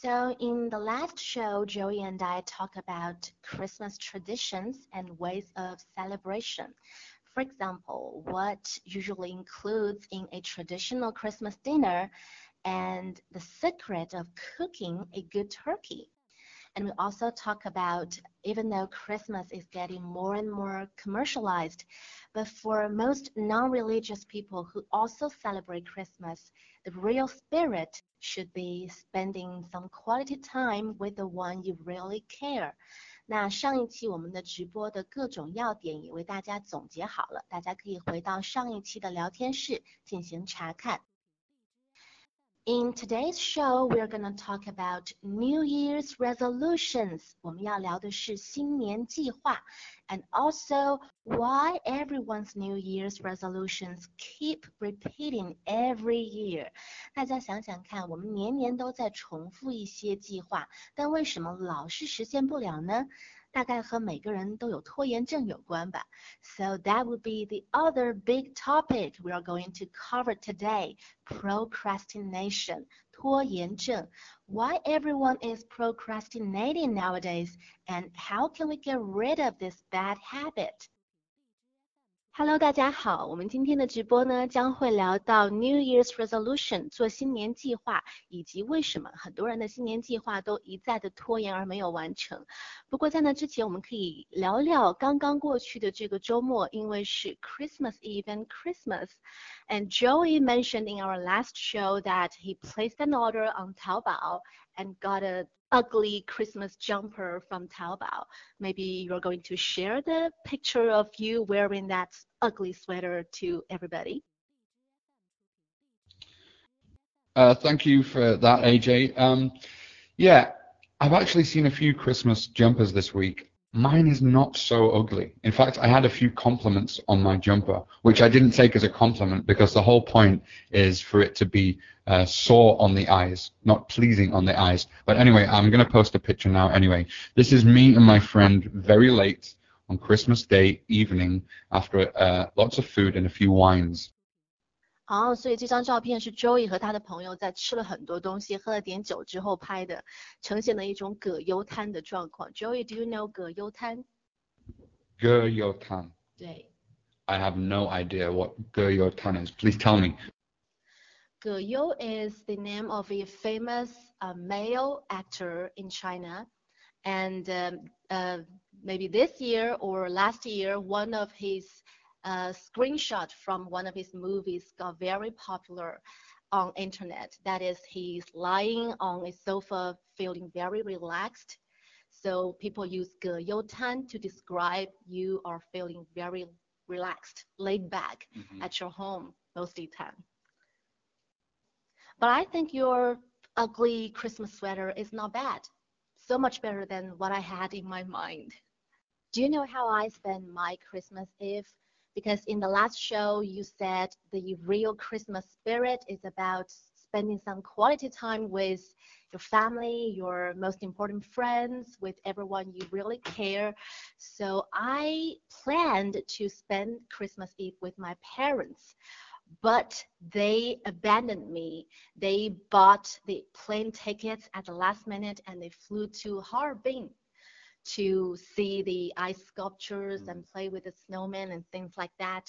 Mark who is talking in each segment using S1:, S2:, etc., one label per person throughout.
S1: So in the last show, Joey and I talk about Christmas traditions and ways of celebration. For example, what usually includes in a traditional Christmas dinner and the secret of cooking a good turkey. And we also talk about even though Christmas is getting more and more commercialized, but for most non-religious people who also celebrate Christmas, the real spirit should be spending some quality time with the one you really care. 那上一期我们的直播的各种要点也为大家总结好了，大家可以回到上一期的聊天室进行查看。 in today's show, we're going to talk about New Year's resolutions. 我们要聊的是新年计划，and also why everyone's New Year's resolutions keep repeating every year. 大家想想看，我们年年都在重复一些计划，但为什么老是实现不了呢？ 大概和每个人都有拖延症有关吧。So that would be the other big topic we are going to cover today: procrastination, 拖延症. Why everyone is procrastinating nowadays, and how can we get rid of this bad habit? Hello，大家好，我们今天的直播呢将会聊到 New Year's Resolution 做新年计划，以及为什么很多人的新年计划都一再的拖延而没有完成。不过在那之前，我们可以聊聊刚刚过去的这个周末，因为是 Christmas Eve and Christmas。And Joey mentioned in our last show that he placed an order on Taobao and got a ugly Christmas jumper from Taobao. Maybe you're going to share the picture of you wearing that ugly sweater to everybody.
S2: Uh, thank you for that, AJ. Um, yeah, I've actually seen a few Christmas jumpers this week, Mine is not so ugly. In fact, I had a few compliments on my jumper, which I didn't take as a compliment because the whole point is for it to be uh, sore on the eyes, not pleasing on the eyes. But anyway, I'm going to post a picture now anyway. This is me and my friend very late on Christmas Day evening after uh, lots of food and a few wines.
S1: 哦，所以这张照片是 Joey 和他的朋友在吃了很多东西、喝了点酒之后拍的，呈现了一种葛优瘫的状况。Joey，do you know 葛优瘫？
S2: 葛优瘫。
S1: 对。
S2: I have no idea what 葛优瘫 is. Please tell me.
S1: 葛优 is the name of a famous uh, male actor in China, and um, uh, maybe this year or last year, one of his a screenshot from one of his movies got very popular on internet. That is, he's lying on a sofa feeling very relaxed. So people use ge you to describe you are feeling very relaxed, laid back mm-hmm. at your home mostly tan. But I think your ugly Christmas sweater is not bad. So much better than what I had in my mind. Do you know how I spend my Christmas Eve? Because in the last show you said the real Christmas spirit is about spending some quality time with your family, your most important friends, with everyone you really care. So I planned to spend Christmas Eve with my parents, but they abandoned me. They bought the plane tickets at the last minute and they flew to Harbin to see the ice sculptures and play with the snowman and things like that.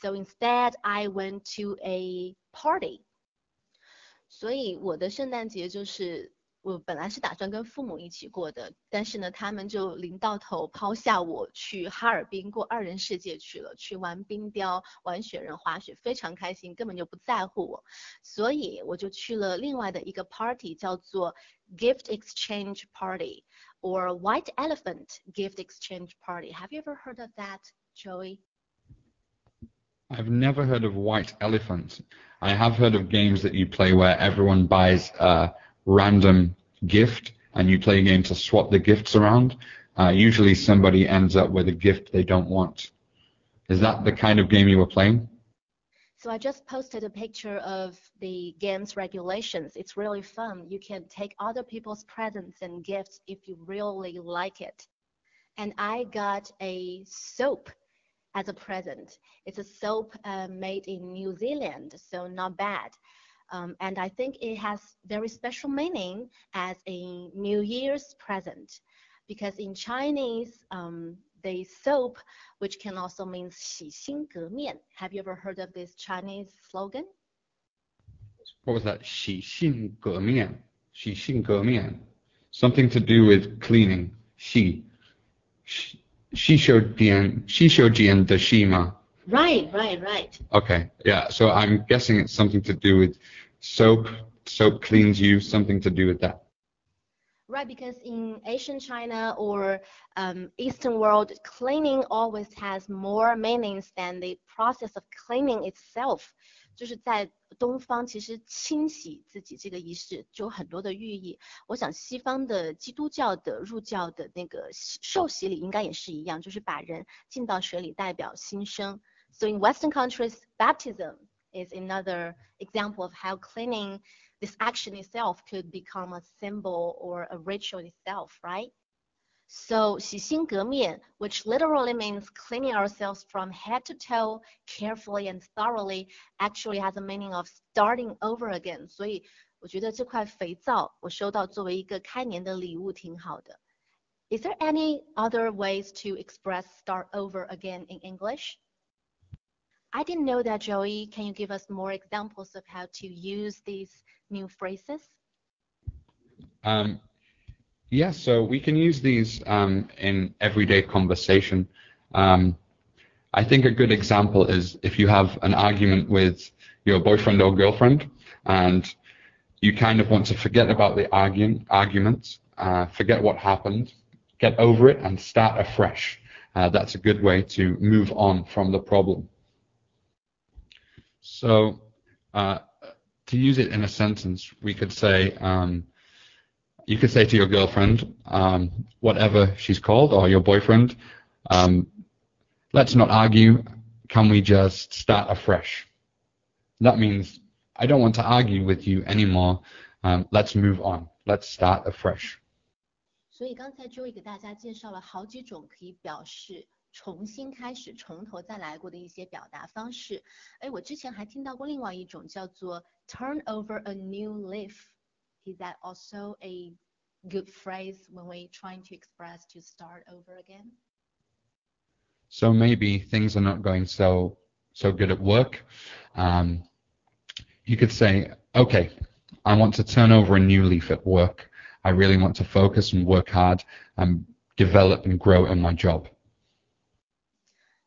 S1: So instead, I went to a party. 所以我的圣诞节就是我本来是打算跟父母一起过的，但是呢，他们就临到头抛下我去哈尔滨过二人世界去了，去玩冰雕、玩雪人、滑雪，非常开心，根本就不在乎我，所以我就去了另外的一个 party，叫做 gift exchange party Or white elephant gift exchange party. Have you ever heard of that, Joey?
S2: I've never heard of white elephant. I have heard of games that you play where everyone buys a random gift and you play a game to swap the gifts around. Uh, usually somebody ends up with a gift they don't want. Is that the kind of game you were playing?
S1: So I just posted a picture of the game's regulations. It's really fun. You can take other people's presents and gifts if you really like it. And I got a soap as a present. It's a soap uh, made in New Zealand, so not bad. Um, and I think it has very special meaning as a New Year's present, because in Chinese, um, the soap, which can also mean 洗心革面. Have you ever heard of this Chinese slogan?
S2: What was that? 洗心革面.洗心革面. Something to do with cleaning. 洗.洗手间,洗手间的洗吗?
S1: Right, right, right.
S2: Okay, yeah. So I'm guessing it's something to do with soap. Soap cleans you. Something to do with that.
S1: Right, because in Asian China or um, Eastern world, cleaning always has more meanings than the process of cleaning itself. 就是在东方，其实清洗自己这个仪式就有很多的寓意。我想西方的基督教的入教的那个受洗礼应该也是一样，就是把人浸到水里代表新生。So in Western countries, baptism is another example of how cleaning this action itself could become a symbol or a ritual itself, right? So 洗心革面, which literally means cleaning ourselves from head to toe carefully and thoroughly, actually has a meaning of starting over again. 所以我觉得这块肥皂我收到作为一个开年的礼物挺好的。Is there any other ways to express start over again in English? I didn't know that, Joey. Can you give us more examples of how to use these new phrases?
S2: Um, yeah, so we can use these um, in everyday conversation. Um, I think a good example is if you have an argument with your boyfriend or girlfriend and you kind of want to forget about the argument, uh, forget what happened, get over it and start afresh. Uh, that's a good way to move on from the problem. So uh, to use it in a sentence, we could say, um, you could say to your girlfriend, um, whatever she's called, or your boyfriend, um, let's not argue. Can we just start afresh? That means I don't want to argue with you anymore. Um, let's move on. Let's start afresh.
S1: 所以刚才 Joey 给大家介绍了好几种可以表示 重新开始、从头再来过的一些表达方式。哎，我之前还听到过另外一种叫做 turn over a new leaf。Is that also a good phrase when we're trying to express to start over again?
S2: So maybe things are not going so so good at work. Um, you could say, okay, I want to turn over a new leaf at work. I really want to focus and work hard and develop and grow in my job.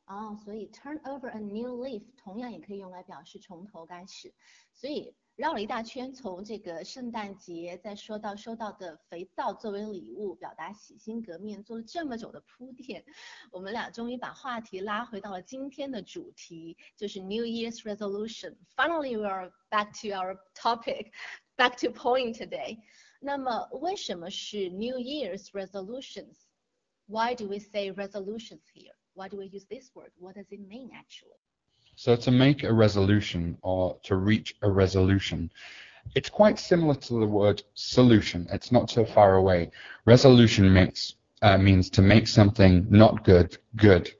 S1: 哦，所以 turn over a new leaf 同样也可以用来表示从头开始。所以绕了一大圈，从这个圣诞节再说到收到的肥皂作为礼物，表达洗心革面，做了这么久的铺垫，我们俩终于把话题拉回到了今天的主题，就是 New Year's resolution. Finally, we are back to our topic, back to point today. 那么为什么是 New Year's resolutions? Why do we say resolutions here? Why do we use this word? What does it mean actually?
S2: So to make a resolution or to reach a resolution, it's quite similar to the word solution. It's not so far away. Resolution makes uh, means to make something not good good.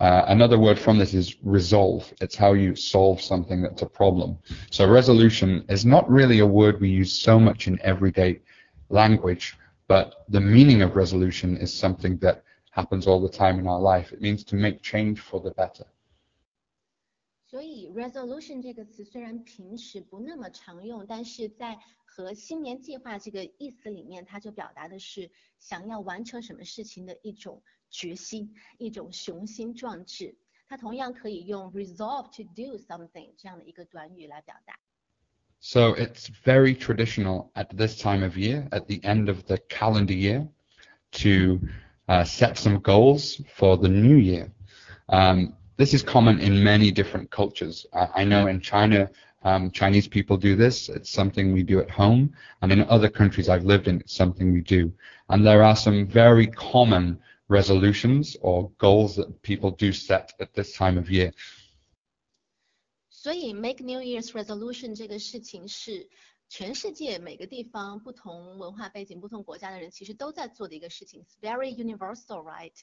S2: Uh, another word from this is resolve. It's how you solve something that's a problem. So resolution is not really a word we use so much in everyday language, but the meaning of resolution is something that happens all the time in our life. It means to make change for the better.
S1: 所以 resolution 这个词虽然平时不那么常用，但是在和新年计划这个意思里面，它就表达的是想要完成什么事情的一种决心，一种雄心壮志。它同样可以用 resolve to do something 这样的一个短语来表达。
S2: So it's very traditional at this time of year, at the end of the calendar year, to uh, set some goals for the new year. Um, this is common in many different cultures. I, I know in China, um, Chinese people do this. It's something we do at home. And in other countries I've lived in, it's something we do. And there are some very common resolutions or goals that people do set at this time of year.
S1: 所以 make New Year's resolution 这个事情是 全世界每个地方、不同文化背景、不同国家的人，其实都在做的一个事情是 very universal, right？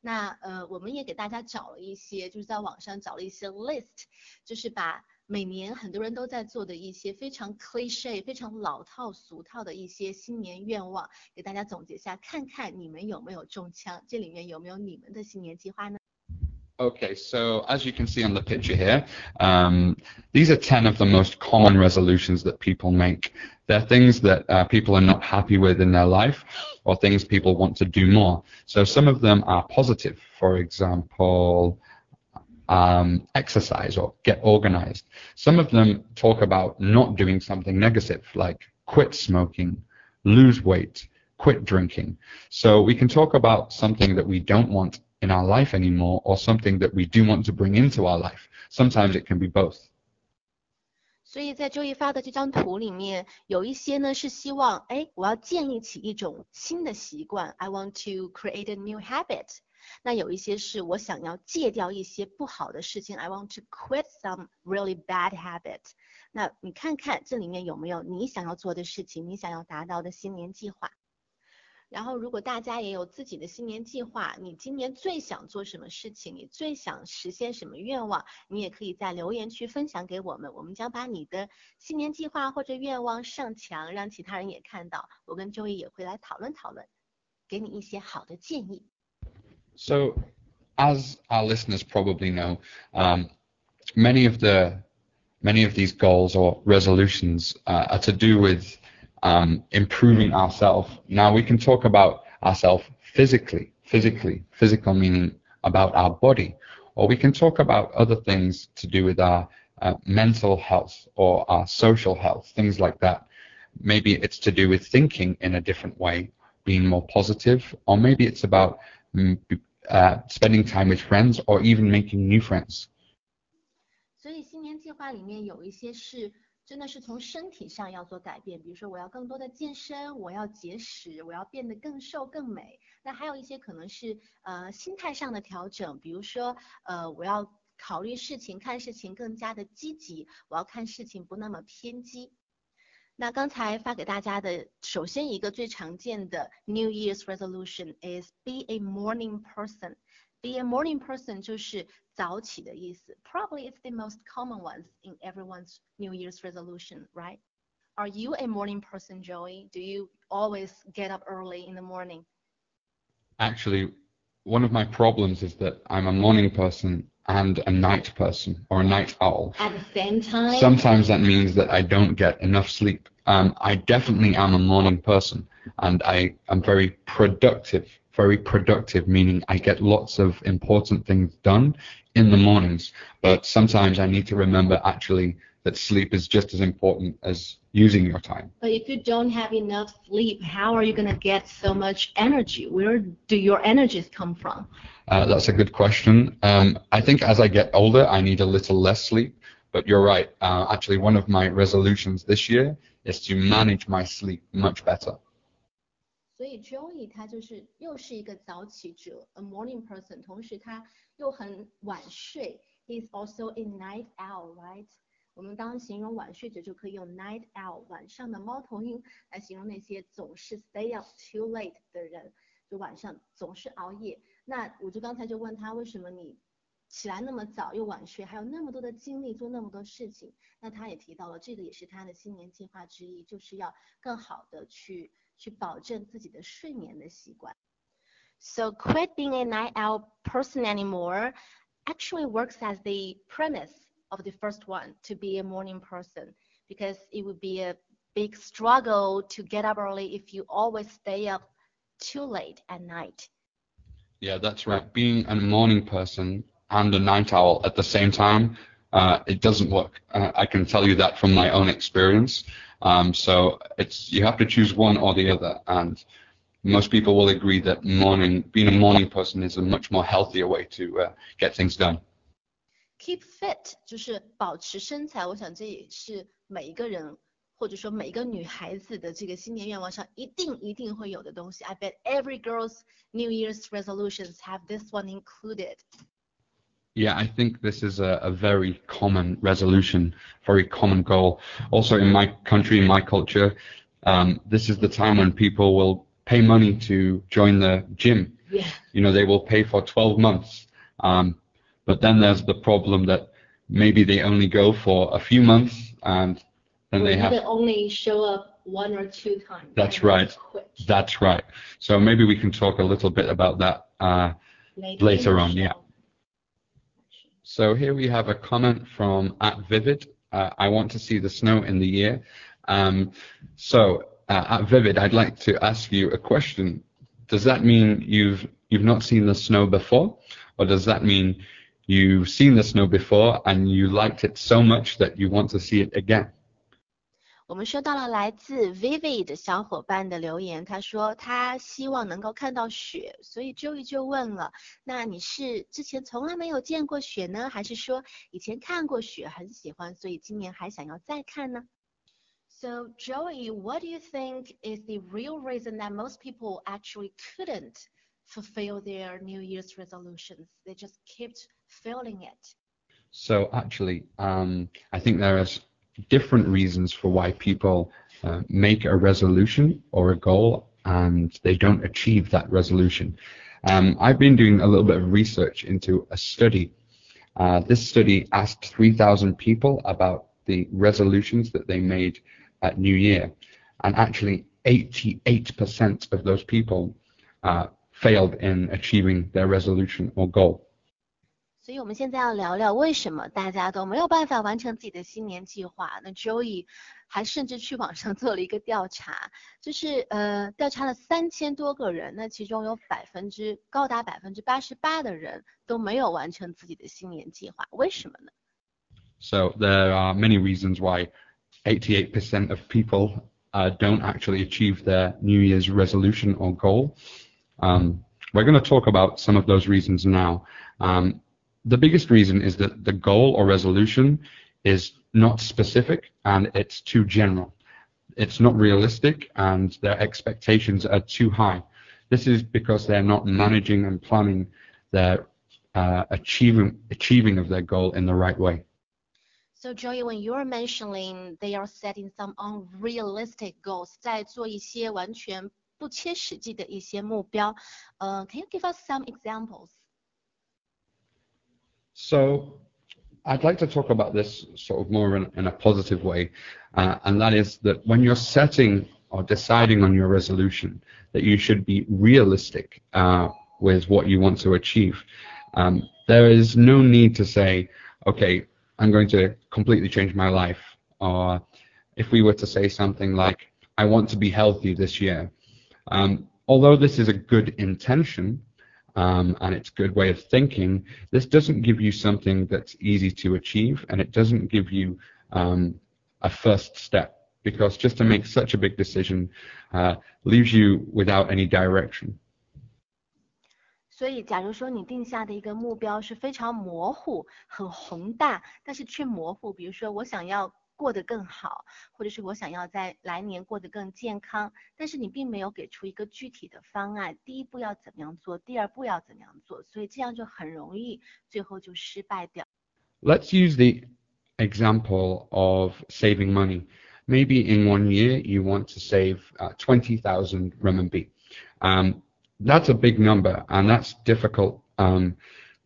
S1: 那呃，我们也给大家找了一些，就是在网上找了一些 list，就是把每年很多人都在做的一些非常 cliche、非常老套俗套的一些新年愿望，给大家总结一下，看看你们有没有中枪，这里面有没有你们的新年计划呢
S2: ？Okay, so as you can see on the picture here, um, these are 10 of the most common resolutions that people make. They're things that uh, people are not happy with in their life or things people want to do more. So some of them are positive. For example, um, exercise or get organized. Some of them talk about not doing something negative, like quit smoking, lose weight, quit drinking. So we can talk about something that we don't want in our life anymore or something that we do want to bring into our life. Sometimes it can be both.
S1: 所以在 Joey 发的这张图里面，有一些呢是希望，哎，我要建立起一种新的习惯，I want to create a new habit。那有一些是我想要戒掉一些不好的事情，I want to quit some really bad habit。那你看看这里面有没有你想要做的事情，你想要达到的新年计划？然后，如果大家也有自己的新年计划，你今年最想做什么事情？你最想实现什么愿望？你也可以在留言区分享给我们，我们将把你的新年计划或者愿望上墙，让其他人也看到。我跟周易也会来讨论讨论，给你一些好的建议。
S2: So, as our listeners probably know, um, many of the many of these goals or resolutions uh, are to do with um, improving ourselves. Now we can talk about ourselves physically, physically, physical meaning about our body, or we can talk about other things to do with our uh, mental health or our social health, things like that. Maybe it's to do with thinking in a different way, being more positive, or maybe it's about mm, uh, spending time with friends or even making new friends.
S1: 所以新年计划里面有一些是 真的是从身体上要做改变，比如说我要更多的健身，我要节食，我要变得更瘦更美。那还有一些可能是呃心态上的调整，比如说呃我要考虑事情、看事情更加的积极，我要看事情不那么偏激。那刚才发给大家的，首先一个最常见的 New Year's resolution is be a morning person。Be a morning person 就是早起的意思。Probably it's the most common ones in everyone's New Year's resolution, right? Are you a morning person, Joey? Do you always get up early in the morning?
S2: Actually, one of my problems is that I'm a morning person and a night person or a night owl.
S1: At the same time?
S2: Sometimes that means that I don't get enough sleep. Um, I definitely am a morning person and I am very productive very productive, meaning I get lots of important things done in the mornings. But sometimes I need to remember actually that sleep is just as important as using your time.
S1: But if you don't have enough sleep, how are you going to get so much energy? Where do your energies come from?
S2: Uh, that's a good question. Um, I think as I get older, I need a little less sleep. But you're right. Uh, actually, one of my resolutions this year is to manage my sleep much better.
S1: 所以 Joey 他就是又是一个早起者，a morning person，同时他又很晚睡，he's also a night owl，right？我们当形容晚睡者就可以用 night owl，晚上的猫头鹰来形容那些总是 stay up too late 的人，就晚上总是熬夜。那我就刚才就问他，为什么你起来那么早又晚睡，还有那么多的精力做那么多事情？那他也提到了，这个也是他的新年计划之一，就是要更好的去。去保证自己的睡眠的习惯。So quit being a night owl person anymore actually works as the premise of the first one to be a morning person because it would be a big struggle to get up early if you always stay up too late at night.
S2: Yeah, that's right. Being a morning person and a night owl at the same time, uh, it doesn't work. Uh, I can tell you that from my own experience. Um, so it's you have to choose one or the other, and most people will agree that morning, being a morning person, is a much more healthier way to uh, get things done.
S1: Keep fit 就是保持身材，我想这也是每一个人或者说每一个女孩子的这个新年愿望上一定一定会有的东西。I bet every girl's New Year's resolutions have this one included.
S2: Yeah, I think this is a, a, very common resolution, very common goal. Also, in my country, in my culture, um, this is the time when people will pay money to join the gym.
S1: Yeah.
S2: You know, they will pay for 12 months. Um, but then there's the problem that maybe they only go for a few months and then they have
S1: only show up one or two times.
S2: That's right. that's right so maybe we can talk a little bit about that uh,
S1: later,
S2: later on, yeah. So here we have a comment from at Vivid. Uh, I want to see the snow in the year. Um, so uh, at Vivid, I'd like to ask you a question. Does that mean you've you've not seen the snow before, or does that mean you've seen the snow before and you liked it so much that you want to see it again?
S1: 我们收到了来自 Vivid 的小伙伴的留言，他说他希望能够看到雪，所以 Joey 就问了，那你是之前从来没有见过雪呢，还是说以前看过雪很喜欢，所以今年还想要再看呢？So Joey, what do you think is the real reason that most people actually couldn't fulfill their New Year's resolutions? They just kept failing it.
S2: So actually, um, I think there are different reasons for why people uh, make a resolution or a goal and they don't achieve that resolution. Um, I've been doing a little bit of research into a study. Uh, this study asked 3,000 people about the resolutions that they made at New Year, and actually 88% of those people uh, failed in achieving their resolution or goal.
S1: 所以我们现在要聊聊为什么大家都没有办法完成自己的新年计划。那 Joey 还甚至去网上做了一个调查，就是呃调查了三千多个人，那其中有百分之高达百分之八十八的人都没有完成自己的新年计划，为什么呢？
S2: So there are many reasons why 88% of people uh, don't actually achieve their New Year's resolution or goal. Um, we're going to talk about some of those reasons now. Um, the biggest reason is that the goal or resolution is not specific and it's too general. It's not realistic and their expectations are too high. This is because they're not managing and planning their uh, achieving achieving of their goal in the right way.
S1: So Joey, when you're mentioning they are setting some unrealistic goals，在做一些完全不切实际的一些目标，呃、c a n you give us some examples？
S2: So I'd like to talk about this sort of more in, in a positive way, uh, and that is that when you're setting or deciding on your resolution, that you should be realistic uh, with what you want to achieve. Um, there is no need to say, okay, I'm going to completely change my life, or if we were to say something like, I want to be healthy this year. Um, although this is a good intention, um, and it's a good way of thinking, this doesn't give you something that's easy to achieve, and it doesn't give you um, a first step because just to make such a big decision uh, leaves you without any direction.
S1: 所以，假如说你定下的一个目标是非常模糊、很宏大，但是却模糊，比如说我想要 过得更好，或者是我想要在来年过得更健康，但是你并没有给出一个具体的方案，第一步要怎么样做，第二步要怎么样做，所以这样就很容易最后就失败掉。
S2: Let's use the example of saving money. Maybe in one year you want to save uh, 20,000 renminbi. Um, that's a big number and that's difficult um,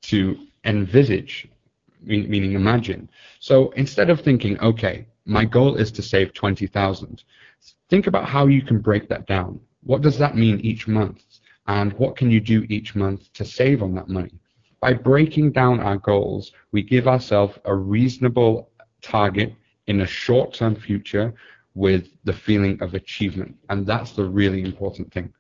S2: to envisage, mean, meaning imagine. So instead of thinking, okay, my goal is to save 20,000, think about how you can break that down. What does that mean each month? And what can you do each month to save on that money? By breaking down our goals, we give ourselves a reasonable target in a short-term future with the feeling of achievement. And that's the really important thing.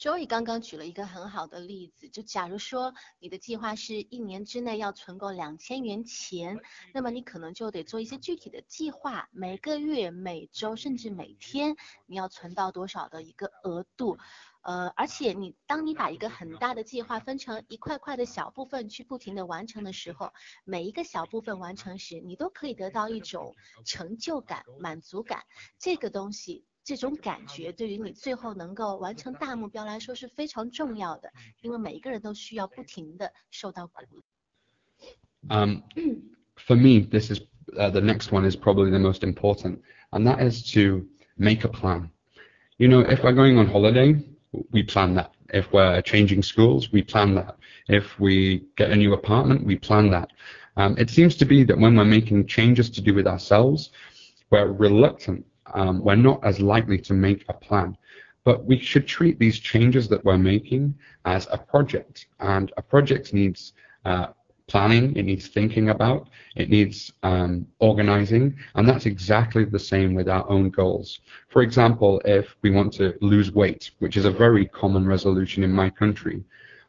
S1: Joey 刚刚举了一个很好的例子，就假如说你的计划是一年之内要存够两千元钱，那么你可能就得做一些具体的计划，每个月、每周甚至每天你要存到多少的一个额度。呃，而且你当你把一个很大的计划分成一块块的小部分去不停的完成的时候，每一个小部分完成时，你都可以得到一种成就感、满足感。这个东西。这种感觉对于你最后能够完成大目标来说是非常重要的，因为每一个人都需要不停的受到鼓励。
S2: Um, for me, this is uh, the next one is probably the most important, and that is to make a plan. You know, if we're going on holiday, we plan that. If we're changing schools, we plan that. If we get a new apartment, we plan that. Um, it seems to be that when we're making changes to do with ourselves, we're reluctant. um, we're not as likely to make a plan. But we should treat these changes that we're making as a project. And a project needs uh, planning, it needs thinking about, it needs um, organizing, and that's exactly the same with our own goals. For example, if we want to lose weight, which is a very common resolution in my country,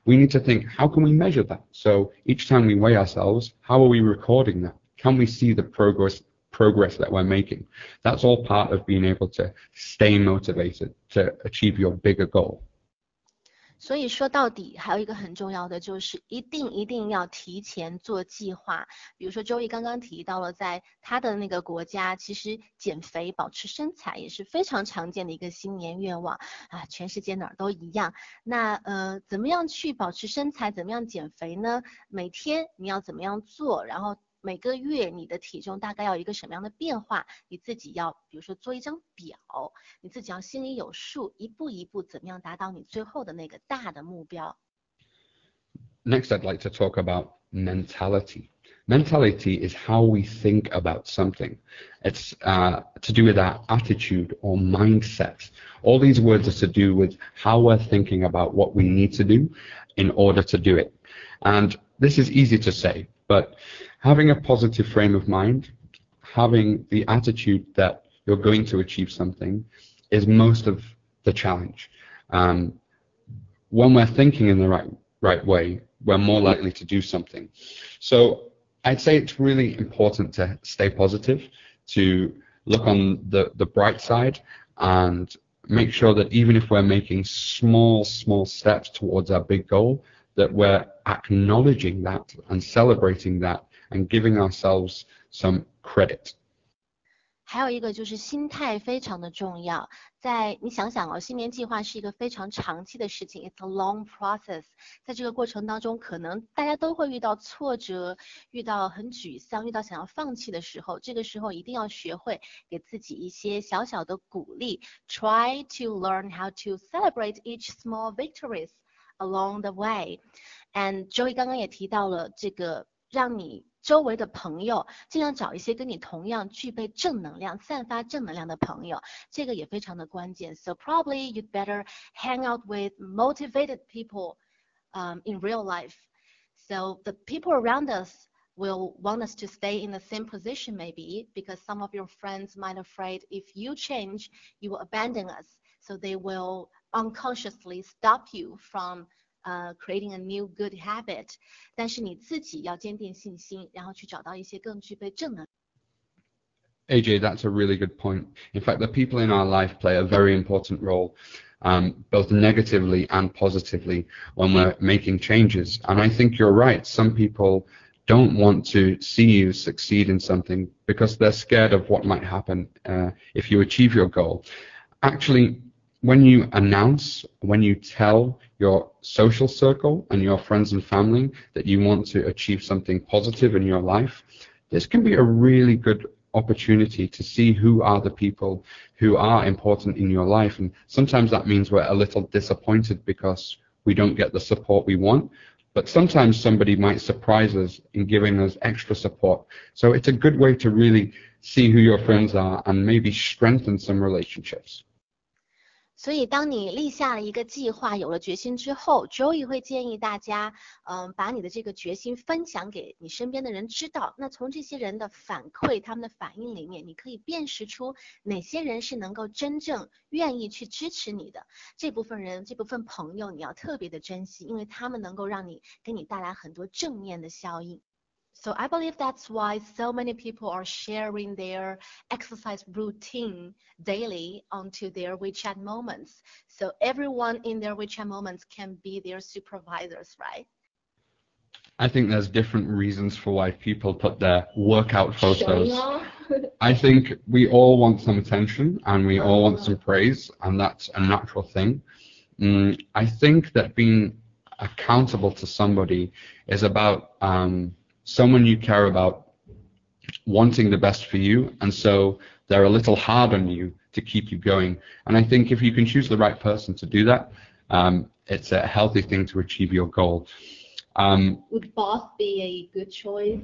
S2: we need to think, how can we measure that? So each time we weigh ourselves, how are we recording that? Can we see the progress progress that we're making. That's all part of being able to stay motivated to achieve your bigger goal.
S1: 所以说到底，还有一个很重要的就是一定一定要提前做计划。比如说 Joey 刚刚提到了，在他的那个国家，其实减肥、保持身材也是非常常见的一个新年愿望啊，全世界哪儿都一样。那呃，怎么样去保持身材？怎么样减肥呢？每天你要怎么样做？然后每个月你的体重大概要一个什么样的变化？你自己要，比如说做一张表，你自己要心里有数，一步一步怎么样达到你最后的那个大的目标。
S2: Next, I'd like to talk about mentality. Mentality is how we think about something. It's uh, to do with our attitude or mindset. All these words are to do with how we're thinking about what we need to do in order to do it. And this is easy to say, but having a positive frame of mind, having the attitude that you're going to achieve something is most of the challenge. Um, when we're thinking in the right right way, we're more likely to do something. So I'd say it's really important to stay positive, to look on the, the bright side and make sure that even if we're making small, small steps towards our big goal, that we're acknowledging that and celebrating that and giving ourselves some credit.
S1: 还有一个就是心态非常的重要，在你想想哦，新年计划是一个非常长期的事情，it's a long process。在这个过程当中，可能大家都会遇到挫折，遇到很沮丧，遇到想要放弃的时候，这个时候一定要学会给自己一些小小的鼓励，try to learn how to celebrate each small victories along the way。And Joey 刚刚也提到了这个，让你周围的朋友，尽量找一些跟你同样具备正能量、散发正能量的朋友，这个也非常的关键。So probably you'd better hang out with motivated people, um, in real life. So the people around us will want us to stay in the same position maybe because some of your friends might afraid if you change, you will abandon us. So they will unconsciously stop you from 呃，creating a new good habit，但是你自己要坚定信心，然后去找到一些更具备正能。
S2: AJ, that's a really good point. In fact, the people in our life play a very important role, um, both negatively and positively, when we're making changes. And I think you're right. Some people don't want to see you succeed in something because they're scared of what might happen uh, if you achieve your goal. Actually, when you announce, when you tell your social circle and your friends and family that you want to achieve something positive in your life, this can be a really good opportunity to see who are the people who are important in your life. And sometimes that means we're a little disappointed because we don't get the support we want. But sometimes somebody might surprise us in giving us extra support. So it's a good way to really see who your friends are and maybe strengthen some relationships.
S1: 所以，当你立下了一个计划，有了决心之后，Joey 会建议大家，嗯，把你的这个决心分享给你身边的人知道。那从这些人的反馈、他们的反应里面，你可以辨识出哪些人是能够真正愿意去支持你的。这部分人、这部分朋友，你要特别的珍惜，因为他们能够让你给你带来很多正面的效应。So I believe that's why so many people are sharing their exercise routine daily onto their WeChat moments. So everyone in their WeChat moments can be their supervisors, right?
S2: I think there's different reasons for why people put their workout photos. I think we all want some attention and we all want some praise, and that's a natural thing. Mm, I think that being accountable to somebody is about um, someone you care about wanting the best for you, and so they're a little hard on you to keep you going. And I think if you can choose the right person to do that, um, it's a healthy thing to achieve your goal.
S1: Um, Would boss be a good choice?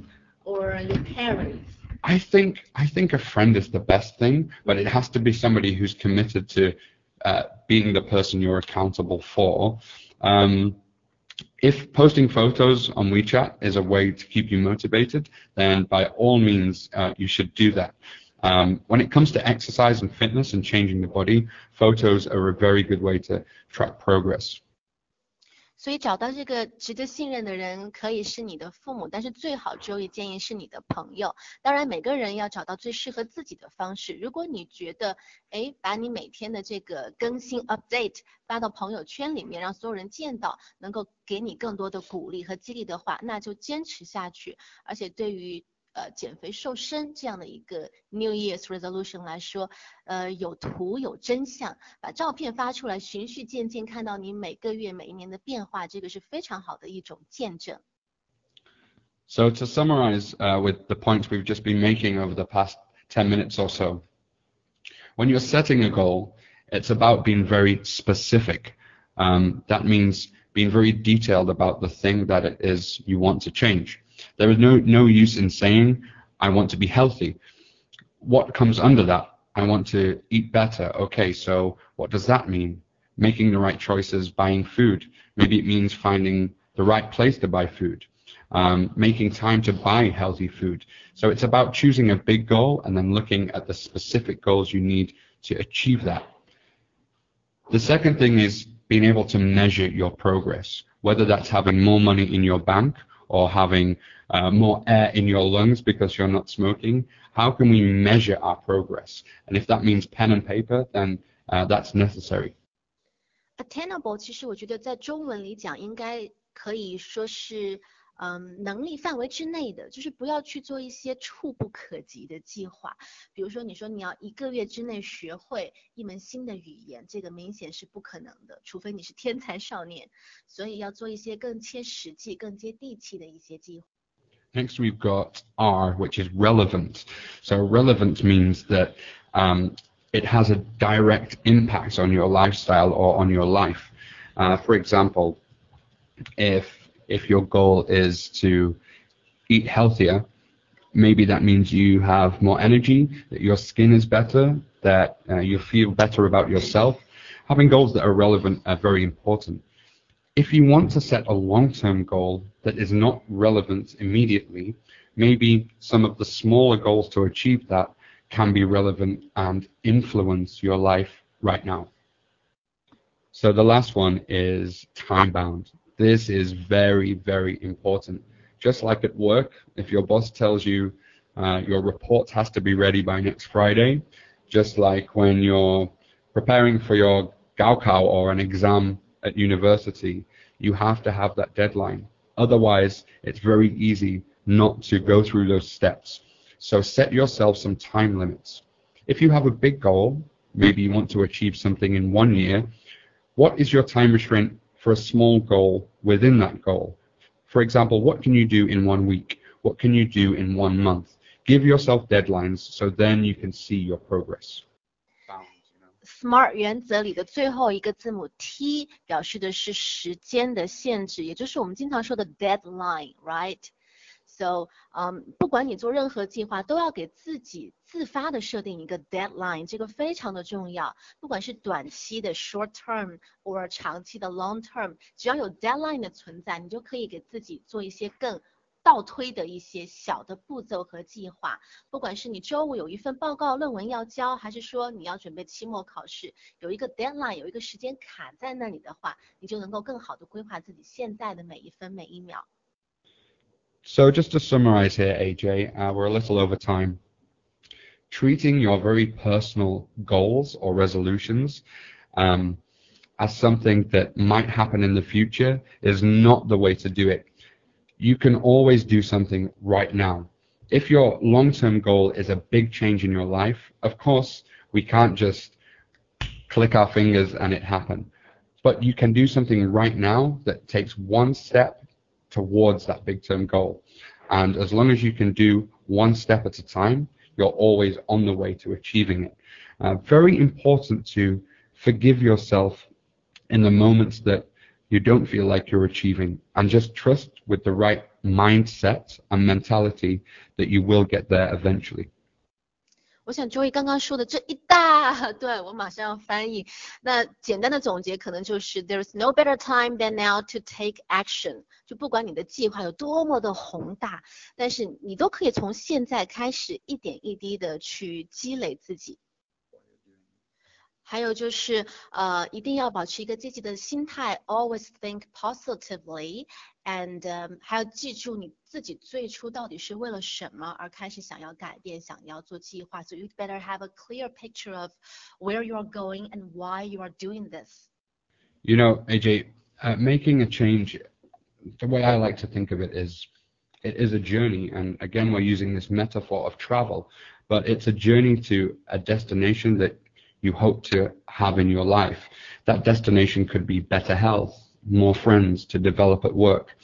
S1: or your parents?
S2: I think I think a friend is the best thing, but it has to be somebody who's committed to uh, being the person you're accountable for. Um, if posting photos on WeChat is a way to keep you motivated, then by all means uh, you should do that. Um, when it comes to exercise and fitness and changing the body, photos are a very good way to track progress.
S1: 所以找到这个值得信任的人，可以是你的父母，但是最好，Joey 建议是你的朋友。当然，每个人要找到最适合自己的方式。如果你觉得，哎，把你每天的这个更新 update 发到朋友圈里面，让所有人见到，能够给你更多的鼓励和激励的话，那就坚持下去。而且对于呃，减肥瘦身这样的一个 New Year's resolution 来说，呃，有图有真相，把照片发出来，循序渐进，看到你每个月、每一年的变化，这个是非常好的一种见证。
S2: So to summarize uh, with the points we've just been making over the past 10 minutes or so, when you're setting a goal, it's about being very specific. Um, that means being very detailed about the thing that it is you want to change. There is no, no use in saying, I want to be healthy. What comes under that? I want to eat better. Okay, so what does that mean? Making the right choices, buying food. Maybe it means finding the right place to buy food. Um, making time to buy healthy food. So it's about choosing a big goal and then looking at the specific goals you need to achieve that. The second thing is being able to measure your progress, whether that's having more money in your bank or having uh, more air in your lungs because you're not smoking? How can we measure our progress? And if that means pen and paper, then uh, that's necessary.
S1: Attainable，其实我觉得在中文里讲，应该可以说是嗯，能力范围之内的，就是不要去做一些触不可及的计划。比如说，你说你要一个月之内学会一门新的语言，这个明显是不可能的，除非你是天才少年。所以要做一些更切实际、更接地气的一些计划。
S2: Next, we've got R, which is relevant. So relevant means that um, it has a direct impact on your lifestyle or on your life. Uh, for example, if if your goal is to eat healthier, maybe that means you have more energy, that your skin is better, that uh, you feel better about yourself. Having goals that are relevant are very important. If you want to set a long-term goal that is not relevant immediately, maybe some of the smaller goals to achieve that can be relevant and influence your life right now. So the last one is time bound. This is very, very important. Just like at work, if your boss tells you uh, your report has to be ready by next Friday, just like when you're preparing for your Gaokao or an exam at university, you have to have that deadline. Otherwise, it's very easy not to go through those steps. So set yourself some time limits. If you have a big goal, maybe you want to achieve something in one year, what is your time restraint for a small goal within that goal. For example, what can you do in one week? What can you do in one month? Give yourself deadlines so then you can see your progress.
S1: SMART 原则里的最后一个字母 T 表示的是时间的限制，也就是我们经常说的 deadline，right？So，嗯，不管你做任何计划，都要给自己自发的设定一个 deadline，这个非常的重要。不管是短期的 short term，或长期的 long term，只要有 deadline 的存在，你就可以给自己做一些更倒推的一些小的步骤和计划。不管是你周五有一份报告论文要交，还是说你要准备期末考试，有一个 deadline，有一个时间卡在那里的话，你就能够更好的规划自己现在的每一分每一秒。
S2: So just to summarize here, AJ, uh, we're a little over time. Treating your very personal goals or resolutions um, as something that might happen in the future is not the way to do it. You can always do something right now. If your long-term goal is a big change in your life, of course, we can't just click our fingers and it happen. But you can do something right now that takes one step towards that big term goal. And as long as you can do one step at a time, you're always on the way to achieving it. Uh, very important to forgive yourself in the moments that you don't feel like you're achieving and just trust with the right mindset and mentality that you will get there eventually.
S1: 我想 Joey 刚刚说的这一大段，我马上要翻译。那简单的总结可能就是 There's no better time than now to take action。就不管你的计划有多么的宏大，但是你都可以从现在开始一点一滴的去积累自己。 还有就是，呃，一定要保持一个积极的心态，always think positively，and 还要记住你自己最初到底是为了什么而开始想要改变，想要做计划。So you better have a clear picture of where you are going and why you are doing this.
S2: You know, AJ, uh, making a change, the way I like to think of it is, it is a journey, and again, we're using this metaphor of travel, but it's a journey to a destination that you hope to have in your life. That destination could be better health, more friends to develop at work.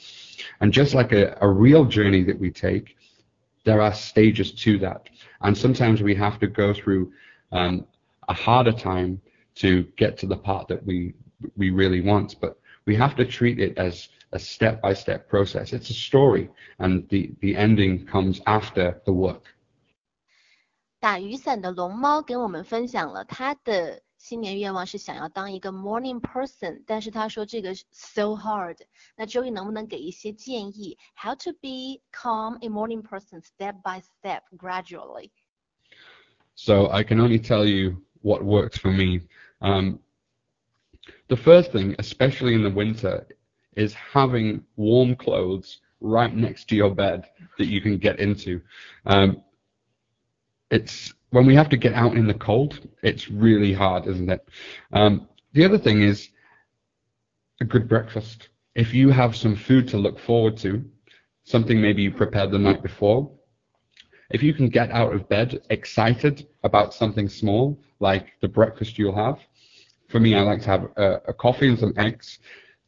S2: And just like a, a real journey that we take, there are stages to that. And sometimes we have to go through um, a harder time to get to the part that we we really want. But we have to treat it as a step-by-step process. It's a story, and the, the ending comes after the work.
S1: 打雨伞的龙猫跟我们分享了他的新年愿望是想要当一个 morning person，但是他说这个 so hard。那 Joey 能不能给一些建议？How to become a morning person step by step, gradually?
S2: So I can only tell you what works for me. Um, the first thing, especially in the winter, is having warm clothes right next to your bed that you can get into. Um, it's when we have to get out in the cold, it's really hard, isn't it? Um, the other thing is a good breakfast. If you have some food to look forward to, something maybe you prepared the night before, if you can get out of bed excited about something small, like the breakfast you'll have, for me, I like to have a, a coffee and some eggs,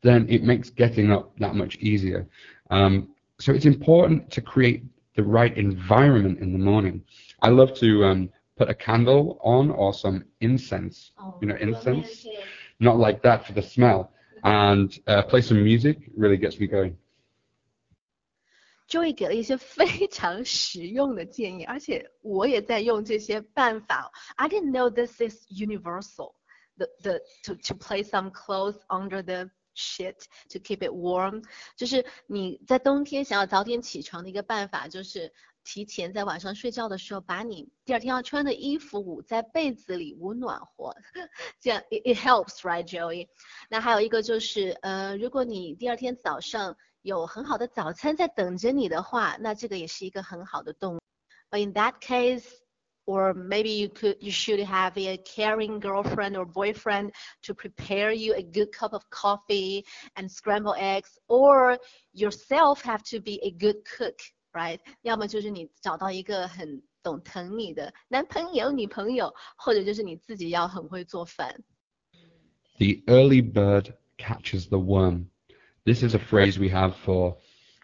S2: then it makes getting up that much easier. Um, so it's important to create the right environment in the morning. I love to um, put a candle on or some incense, oh, you know, incense, not like that for the smell, and uh, play some music. Really gets me going.
S1: Joey 给了一些非常实用的建议，而且我也在用这些办法。I didn't know this is universal. The the to to place some clothes under the shit to keep it warm，就是你在冬天想要早点起床的一个办法，就是 提前在晚上睡觉的时候，把你第二天要穿的衣服捂在被子里，捂暖和，这样 it it helps right Joey。那还有一个就是，呃，如果你第二天早上有很好的早餐在等着你的话，那这个也是一个很好的动力。But in that case, or maybe you could you should have a caring girlfriend or boyfriend to prepare you a good cup of coffee and scramble eggs or yourself have to be a good cook right 要么就是你找到一个很懂疼你的男朋友女朋友或者就是你自己要很会做饭
S2: the early bird catches the worm this is a phrase we have for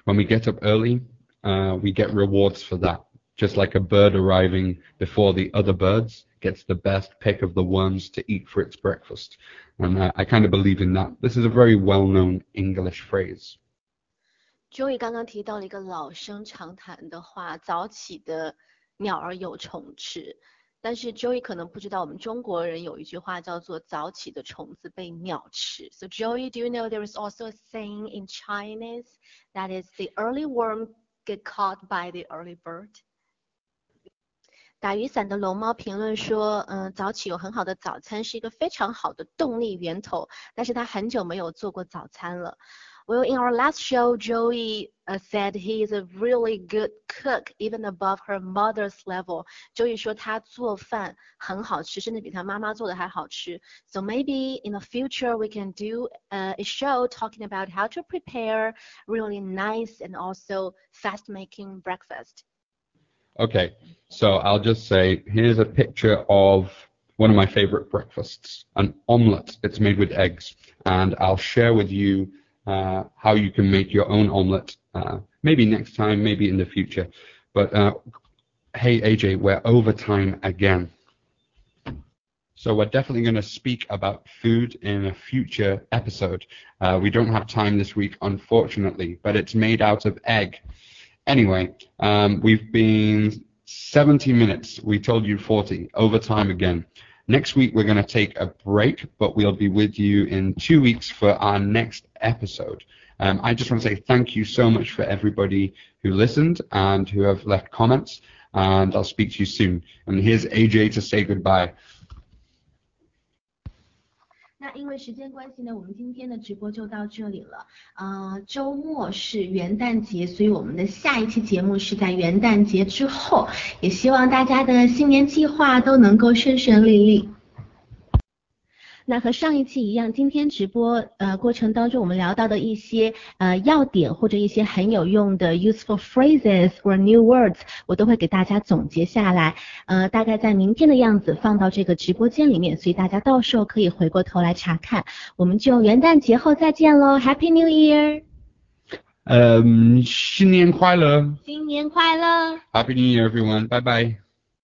S2: when we get up early uh, we get rewards for that just like a bird arriving before the other birds gets the best pick of the worms to eat for its breakfast. And I, I kind of believe in that. This is a very well-known English phrase.
S1: Joey 刚刚提到了一个老生常谈的话，早起的鸟儿有虫吃。但是 Joey 可能不知道，我们中国人有一句话叫做“早起的虫子被鸟吃”。So Joey, do you know there is also a saying in Chinese that is the early worm get caught by the early bird? 打雨伞的龙猫评论说，嗯，早起有很好的早餐是一个非常好的动力源头，但是他很久没有做过早餐了。Well, in our last show, Joey uh, said he is a really good cook, even above her mother's level. Joey 说他做饭很好吃，甚至比他妈妈做的还好吃。So maybe in the future we can do uh, a show talking about how to prepare really nice and also fast-making breakfast.
S2: Okay, so I'll just say here's a picture of one of my favorite breakfasts, an omelette. It's made with eggs, and I'll share with you uh, how you can make your own omelette. Uh, maybe next time, maybe in the future. But uh, hey, AJ, we're over time again. So we're definitely going to speak about food in a future episode. Uh, we don't have time this week, unfortunately, but it's made out of egg. Anyway, um, we've been 70 minutes. We told you 40. Overtime again. Next week we're going to take a break, but we'll be with you in two weeks for our next episode. Um, I just want to say thank you so much for everybody who listened and who have left comments, and I'll speak to you soon. And here's AJ to say goodbye.
S1: 那因为时间关系呢，我们今天的直播就到这里了。呃，周末是元旦节，所以我们的下一期节目是在元旦节之后。也希望大家的新年计划都能够顺顺利利。那和上一期一样，今天直播呃过程当中，我们聊到的一些呃要点或者一些很有用的 useful phrases or new words，我都会给大家总结下来，呃大概在明天的样子放到这个直播间里面，所以大家到时候可以回过头来查看。我们就元旦节后再见喽，Happy New Year！
S2: 嗯，新年快乐！
S1: 新年快乐
S2: ！Happy New Year, everyone! Bye bye.